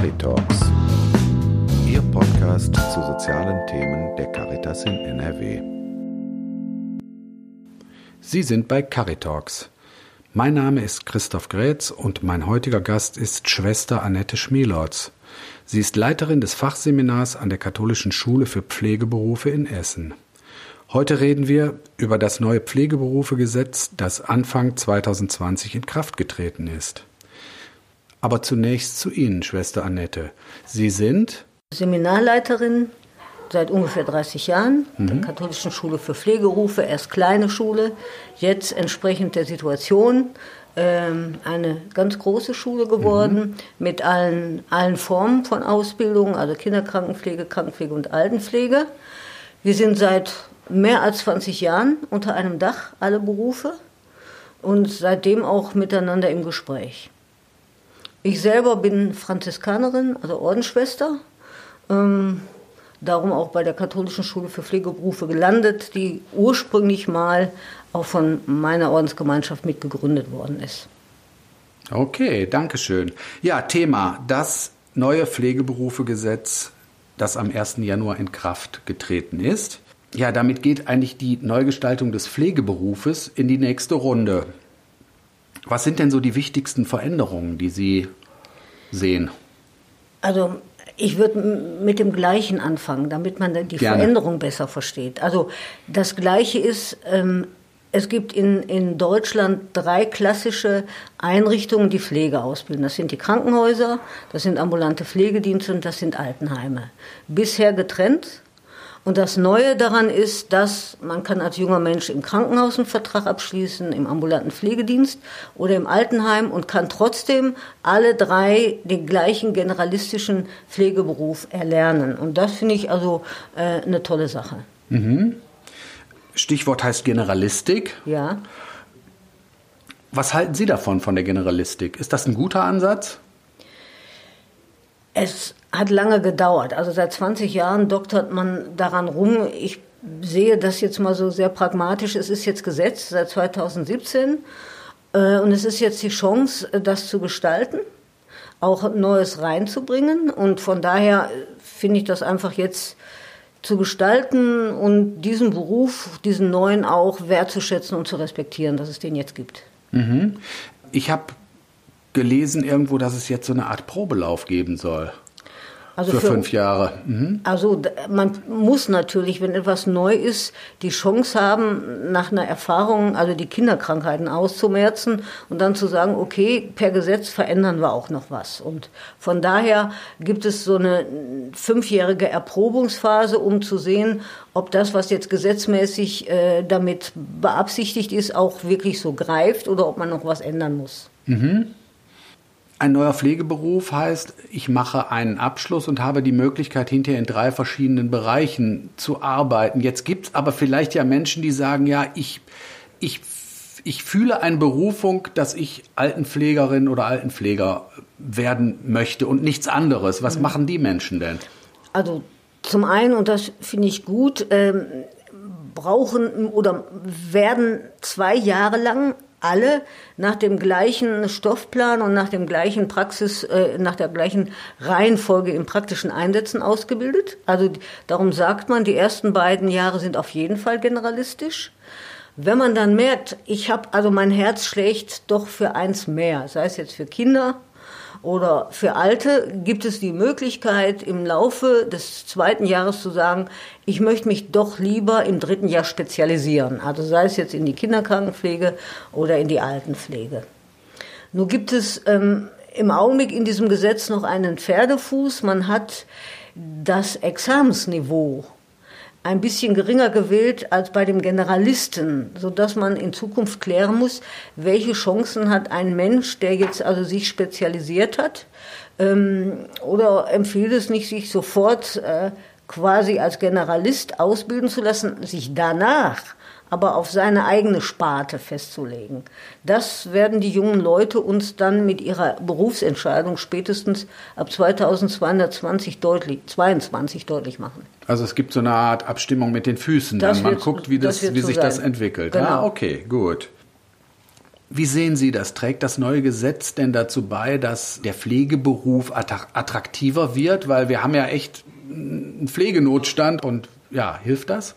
Caritalks, Ihr Podcast zu sozialen Themen der Caritas in NRW. Sie sind bei Caritalks. Mein Name ist Christoph Grätz und mein heutiger Gast ist Schwester Annette Schmielorz. Sie ist Leiterin des Fachseminars an der Katholischen Schule für Pflegeberufe in Essen. Heute reden wir über das neue Pflegeberufegesetz, das Anfang 2020 in Kraft getreten ist. Aber zunächst zu Ihnen, Schwester Annette. Sie sind Seminarleiterin seit ungefähr 30 Jahren mhm. der Katholischen Schule für Pflegeberufe, erst kleine Schule, jetzt entsprechend der Situation ähm, eine ganz große Schule geworden mhm. mit allen, allen Formen von Ausbildung, also Kinderkrankenpflege, Krankenpflege und Altenpflege. Wir sind seit mehr als 20 Jahren unter einem Dach, alle Berufe, und seitdem auch miteinander im Gespräch. Ich selber bin Franziskanerin, also Ordensschwester, ähm, darum auch bei der Katholischen Schule für Pflegeberufe gelandet, die ursprünglich mal auch von meiner Ordensgemeinschaft mitgegründet worden ist. Okay, danke schön. Ja, Thema, das neue Pflegeberufegesetz, das am 1. Januar in Kraft getreten ist ja, damit geht eigentlich die Neugestaltung des Pflegeberufes in die nächste Runde. Was sind denn so die wichtigsten Veränderungen, die Sie sehen? Also ich würde mit dem Gleichen anfangen, damit man die Gerne. Veränderung besser versteht. Also das Gleiche ist, ähm, es gibt in, in Deutschland drei klassische Einrichtungen, die Pflege ausbilden. Das sind die Krankenhäuser, das sind ambulante Pflegedienste und das sind Altenheime. Bisher getrennt und das Neue daran ist, dass man kann als junger Mensch im Krankenhaus einen Vertrag abschließen, im ambulanten Pflegedienst oder im Altenheim und kann trotzdem alle drei den gleichen generalistischen Pflegeberuf erlernen. Und das finde ich also äh, eine tolle Sache. Mhm. Stichwort heißt Generalistik. Ja. Was halten Sie davon, von der Generalistik? Ist das ein guter Ansatz? Es hat lange gedauert. Also seit 20 Jahren doktert man daran rum. Ich sehe das jetzt mal so sehr pragmatisch. Es ist jetzt Gesetz seit 2017 äh, und es ist jetzt die Chance, das zu gestalten, auch Neues reinzubringen. Und von daher finde ich das einfach jetzt zu gestalten und diesen Beruf, diesen neuen auch wertzuschätzen und zu respektieren, dass es den jetzt gibt. Mhm. Ich habe gelesen irgendwo, dass es jetzt so eine Art Probelauf geben soll. Also für, für fünf Jahre. Mhm. Also man muss natürlich, wenn etwas neu ist, die Chance haben, nach einer Erfahrung, also die Kinderkrankheiten auszumerzen und dann zu sagen, okay, per Gesetz verändern wir auch noch was. Und von daher gibt es so eine fünfjährige Erprobungsphase, um zu sehen, ob das, was jetzt gesetzmäßig äh, damit beabsichtigt ist, auch wirklich so greift oder ob man noch was ändern muss. Mhm. Ein neuer Pflegeberuf heißt, ich mache einen Abschluss und habe die Möglichkeit, hinterher in drei verschiedenen Bereichen zu arbeiten. Jetzt gibt es aber vielleicht ja Menschen, die sagen, ja, ich, ich, ich fühle eine Berufung, dass ich Altenpflegerin oder Altenpfleger werden möchte und nichts anderes. Was mhm. machen die Menschen denn? Also zum einen, und das finde ich gut, ähm, brauchen oder werden zwei Jahre lang alle nach dem gleichen Stoffplan und nach dem gleichen Praxis, äh, nach der gleichen Reihenfolge im praktischen Einsätzen ausgebildet. Also darum sagt man, die ersten beiden Jahre sind auf jeden Fall generalistisch. Wenn man dann merkt, ich habe, also mein Herz schlägt doch für eins mehr, sei es jetzt für Kinder oder für Alte gibt es die Möglichkeit, im Laufe des zweiten Jahres zu sagen, ich möchte mich doch lieber im dritten Jahr spezialisieren. Also sei es jetzt in die Kinderkrankenpflege oder in die Altenpflege. Nun gibt es ähm, im Augenblick in diesem Gesetz noch einen Pferdefuß. Man hat das Examensniveau ein bisschen geringer gewählt als bei dem Generalisten, so dass man in Zukunft klären muss, welche Chancen hat ein Mensch, der jetzt also sich spezialisiert hat, ähm, oder empfiehlt es nicht, sich sofort äh, quasi als Generalist ausbilden zu lassen, sich danach aber auf seine eigene Sparte festzulegen. Das werden die jungen Leute uns dann mit ihrer Berufsentscheidung spätestens ab 2220 deutlich, 22 deutlich machen. Also es gibt so eine Art Abstimmung mit den Füßen. Das dann. Man wird, guckt, wie, das, das wie sich sein. das entwickelt. Genau. Ah, okay, gut. Wie sehen Sie das? Trägt das neue Gesetz denn dazu bei, dass der Pflegeberuf attraktiver wird? Weil wir haben ja echt einen Pflegenotstand und ja, hilft das?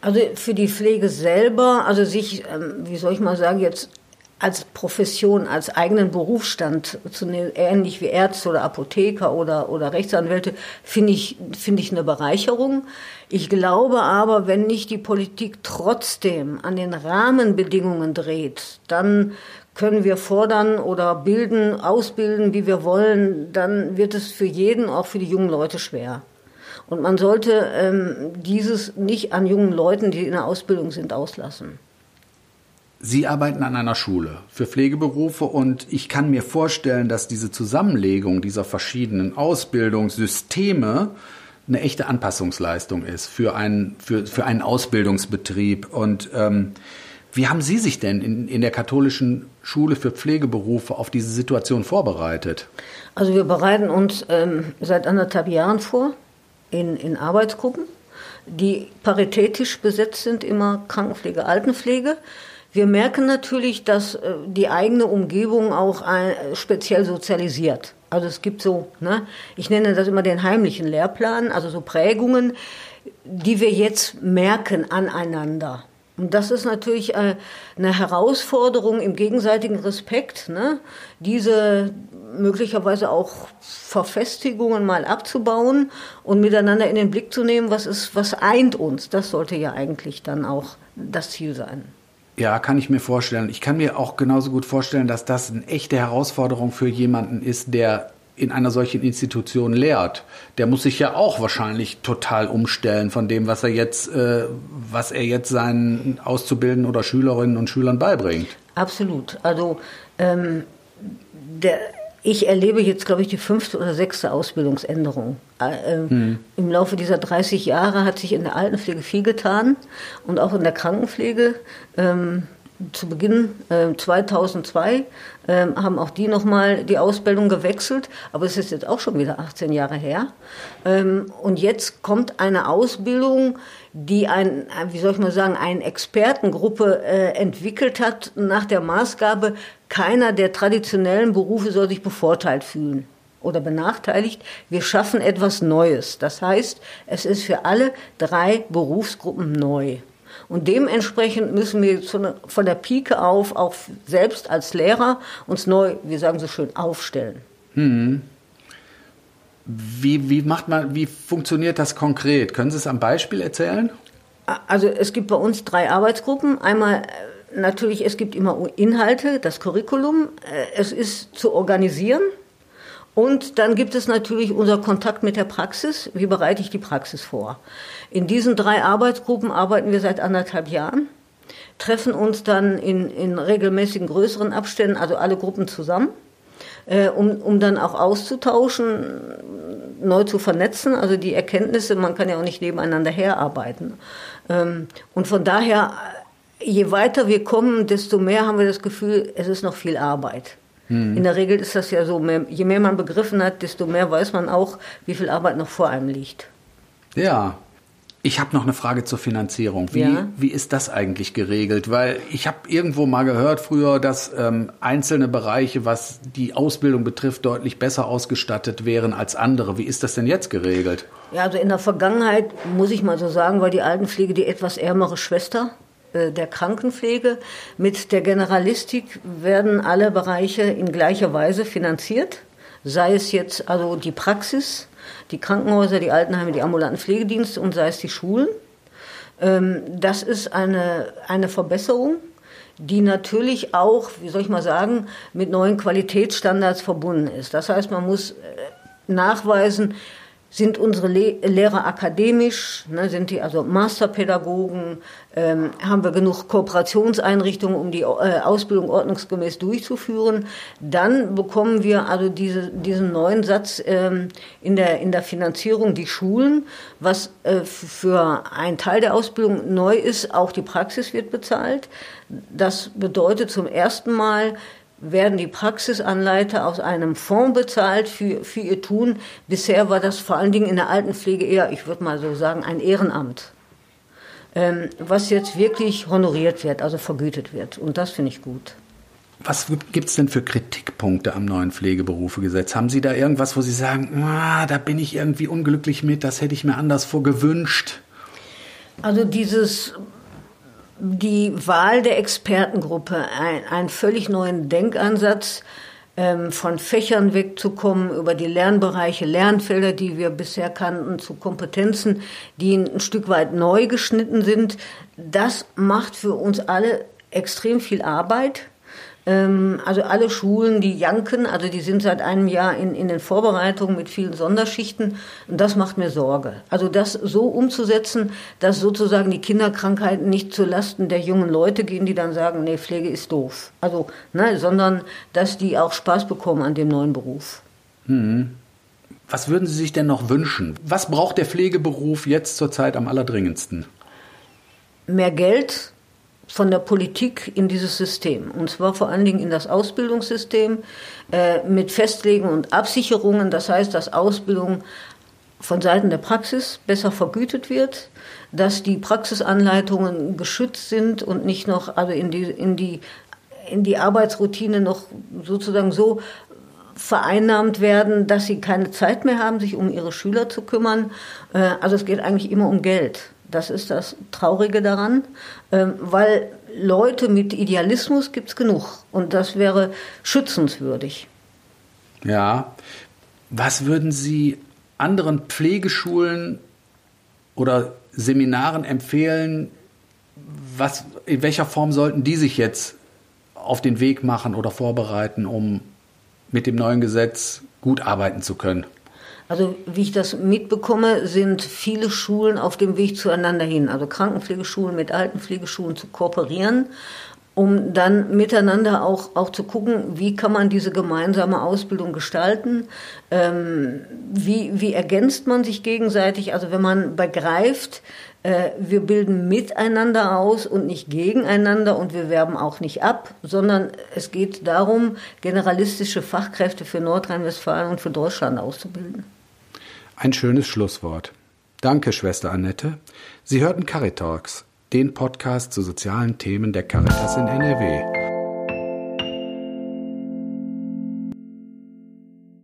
Also für die Pflege selber, also sich, ähm, wie soll ich mal sagen, jetzt als Profession, als eigenen Berufsstand zu nehmen, ähnlich wie Ärzte oder Apotheker oder, oder Rechtsanwälte, finde ich, finde ich eine Bereicherung. Ich glaube aber, wenn nicht die Politik trotzdem an den Rahmenbedingungen dreht, dann können wir fordern oder bilden, ausbilden, wie wir wollen, dann wird es für jeden, auch für die jungen Leute schwer. Und man sollte ähm, dieses nicht an jungen Leuten, die in der Ausbildung sind, auslassen. Sie arbeiten an einer Schule für Pflegeberufe und ich kann mir vorstellen, dass diese Zusammenlegung dieser verschiedenen Ausbildungssysteme eine echte Anpassungsleistung ist für einen, für, für einen Ausbildungsbetrieb. Und ähm, wie haben Sie sich denn in, in der katholischen Schule für Pflegeberufe auf diese Situation vorbereitet? Also wir bereiten uns ähm, seit anderthalb Jahren vor in, in Arbeitsgruppen, die paritätisch besetzt sind, immer Krankenpflege, Altenpflege. Wir merken natürlich, dass äh, die eigene Umgebung auch ein, speziell sozialisiert. Also es gibt so, ne, ich nenne das immer den heimlichen Lehrplan, also so Prägungen, die wir jetzt merken aneinander. Und das ist natürlich äh, eine Herausforderung im gegenseitigen Respekt, ne? diese möglicherweise auch Verfestigungen mal abzubauen und miteinander in den Blick zu nehmen, was ist, was eint uns. Das sollte ja eigentlich dann auch das Ziel sein. Ja, kann ich mir vorstellen. Ich kann mir auch genauso gut vorstellen, dass das eine echte Herausforderung für jemanden ist, der in einer solchen Institution lehrt. Der muss sich ja auch wahrscheinlich total umstellen von dem, was er jetzt, äh, was er jetzt seinen Auszubildenden oder Schülerinnen und Schülern beibringt. Absolut. Also ähm, der, ich erlebe jetzt, glaube ich, die fünfte oder sechste Ausbildungsänderung. Äh, mhm. Im Laufe dieser 30 Jahre hat sich in der Altenpflege viel getan und auch in der Krankenpflege. Ähm, zu Beginn äh, 2002 äh, haben auch die nochmal die Ausbildung gewechselt, aber es ist jetzt auch schon wieder 18 Jahre her. Ähm, und jetzt kommt eine Ausbildung, die ein, wie soll ich mal sagen, eine Expertengruppe äh, entwickelt hat nach der Maßgabe, keiner der traditionellen Berufe soll sich bevorteilt fühlen oder benachteiligt. Wir schaffen etwas Neues. Das heißt, es ist für alle drei Berufsgruppen neu. Und dementsprechend müssen wir von der Pike auf auch selbst als Lehrer uns neu, wir sagen so schön, aufstellen. Hm. Wie, wie macht man, wie funktioniert das konkret? Können Sie es am Beispiel erzählen? Also es gibt bei uns drei Arbeitsgruppen. Einmal äh, natürlich, es gibt immer Inhalte, das Curriculum. Äh, es ist zu organisieren. Und dann gibt es natürlich unser Kontakt mit der Praxis. Wie bereite ich die Praxis vor? In diesen drei Arbeitsgruppen arbeiten wir seit anderthalb Jahren, treffen uns dann in, in regelmäßigen größeren Abständen, also alle Gruppen zusammen, äh, um, um dann auch auszutauschen, neu zu vernetzen, also die Erkenntnisse, man kann ja auch nicht nebeneinander herarbeiten. Ähm, und von daher, je weiter wir kommen, desto mehr haben wir das Gefühl, es ist noch viel Arbeit. Mhm. In der Regel ist das ja so, je mehr man begriffen hat, desto mehr weiß man auch, wie viel Arbeit noch vor einem liegt. Ja, ich habe noch eine Frage zur Finanzierung. Wie, ja. wie ist das eigentlich geregelt? Weil ich habe irgendwo mal gehört früher, dass ähm, einzelne Bereiche, was die Ausbildung betrifft, deutlich besser ausgestattet wären als andere. Wie ist das denn jetzt geregelt? Ja, also in der Vergangenheit muss ich mal so sagen, war die Altenpflege die etwas ärmere Schwester der Krankenpflege. Mit der Generalistik werden alle Bereiche in gleicher Weise finanziert, sei es jetzt also die Praxis, die Krankenhäuser, die Altenheime, die ambulanten Pflegedienste und sei es die Schulen. Ähm, das ist eine, eine Verbesserung, die natürlich auch, wie soll ich mal sagen, mit neuen Qualitätsstandards verbunden ist. Das heißt, man muss äh, nachweisen, sind unsere Le Lehrer akademisch, ne, sind die also Masterpädagogen, ähm, haben wir genug Kooperationseinrichtungen, um die äh, Ausbildung ordnungsgemäß durchzuführen. Dann bekommen wir also diese, diesen neuen Satz ähm, in, der, in der Finanzierung, die Schulen, was äh, für einen Teil der Ausbildung neu ist, auch die Praxis wird bezahlt. Das bedeutet zum ersten Mal, werden die Praxisanleiter aus einem Fonds bezahlt für, für ihr Tun. Bisher war das vor allen Dingen in der Altenpflege eher, ich würde mal so sagen, ein Ehrenamt, ähm, was jetzt wirklich honoriert wird, also vergütet wird. Und das finde ich gut. Was gibt es denn für Kritikpunkte am neuen Pflegeberufegesetz? Haben Sie da irgendwas, wo Sie sagen, ah, da bin ich irgendwie unglücklich mit, das hätte ich mir anderswo gewünscht? Also dieses die Wahl der Expertengruppe, ein, einen völlig neuen Denkansatz, ähm, von Fächern wegzukommen, über die Lernbereiche, Lernfelder, die wir bisher kannten, zu Kompetenzen, die ein Stück weit neu geschnitten sind. Das macht für uns alle extrem viel Arbeit. Ähm, also alle Schulen, die janken, also die sind seit einem Jahr in, in den Vorbereitungen mit vielen Sonderschichten. Und das macht mir Sorge. Also das so umzusetzen, dass sozusagen die Kinderkrankheiten nicht zu Lasten der jungen Leute gehen, die dann sagen, nee, Pflege ist doof. Also, ne, sondern dass die auch Spaß bekommen an dem neuen Beruf. Hm. Was würden Sie sich denn noch wünschen? Was braucht der Pflegeberuf jetzt zurzeit am allerdringendsten? Mehr Geld, von der Politik in dieses System. Und zwar vor allen Dingen in das Ausbildungssystem äh, mit Festlegen und Absicherungen. Das heißt, dass Ausbildung von Seiten der Praxis besser vergütet wird, dass die Praxisanleitungen geschützt sind und nicht noch also in die, in die, in die Arbeitsroutine noch sozusagen so vereinnahmt werden, dass sie keine Zeit mehr haben, sich um ihre Schüler zu kümmern. Äh, also es geht eigentlich immer um Geld. Das ist das Traurige daran, ähm, weil Leute mit Idealismus gibt es genug und das wäre schützenswürdig. Ja, was würden Sie anderen Pflegeschulen oder Seminaren empfehlen? Was, in welcher Form sollten die sich jetzt auf den Weg machen oder vorbereiten, um mit dem neuen Gesetz gut arbeiten zu können? Also wie ich das mitbekomme, sind viele Schulen auf dem Weg zueinander hin. Also Krankenpflegeschulen mit Altenpflegeschulen zu kooperieren, um dann miteinander auch, auch zu gucken, wie kann man diese gemeinsame Ausbildung gestalten, ähm, wie, wie ergänzt man sich gegenseitig. Also wenn man begreift, äh, wir bilden miteinander aus und nicht gegeneinander und wir werben auch nicht ab, sondern es geht darum, generalistische Fachkräfte für Nordrhein-Westfalen und für Deutschland auszubilden. Ein schönes Schlusswort. Danke, Schwester Annette. Sie hörten Caritalks, den Podcast zu sozialen Themen der Caritas in NRW.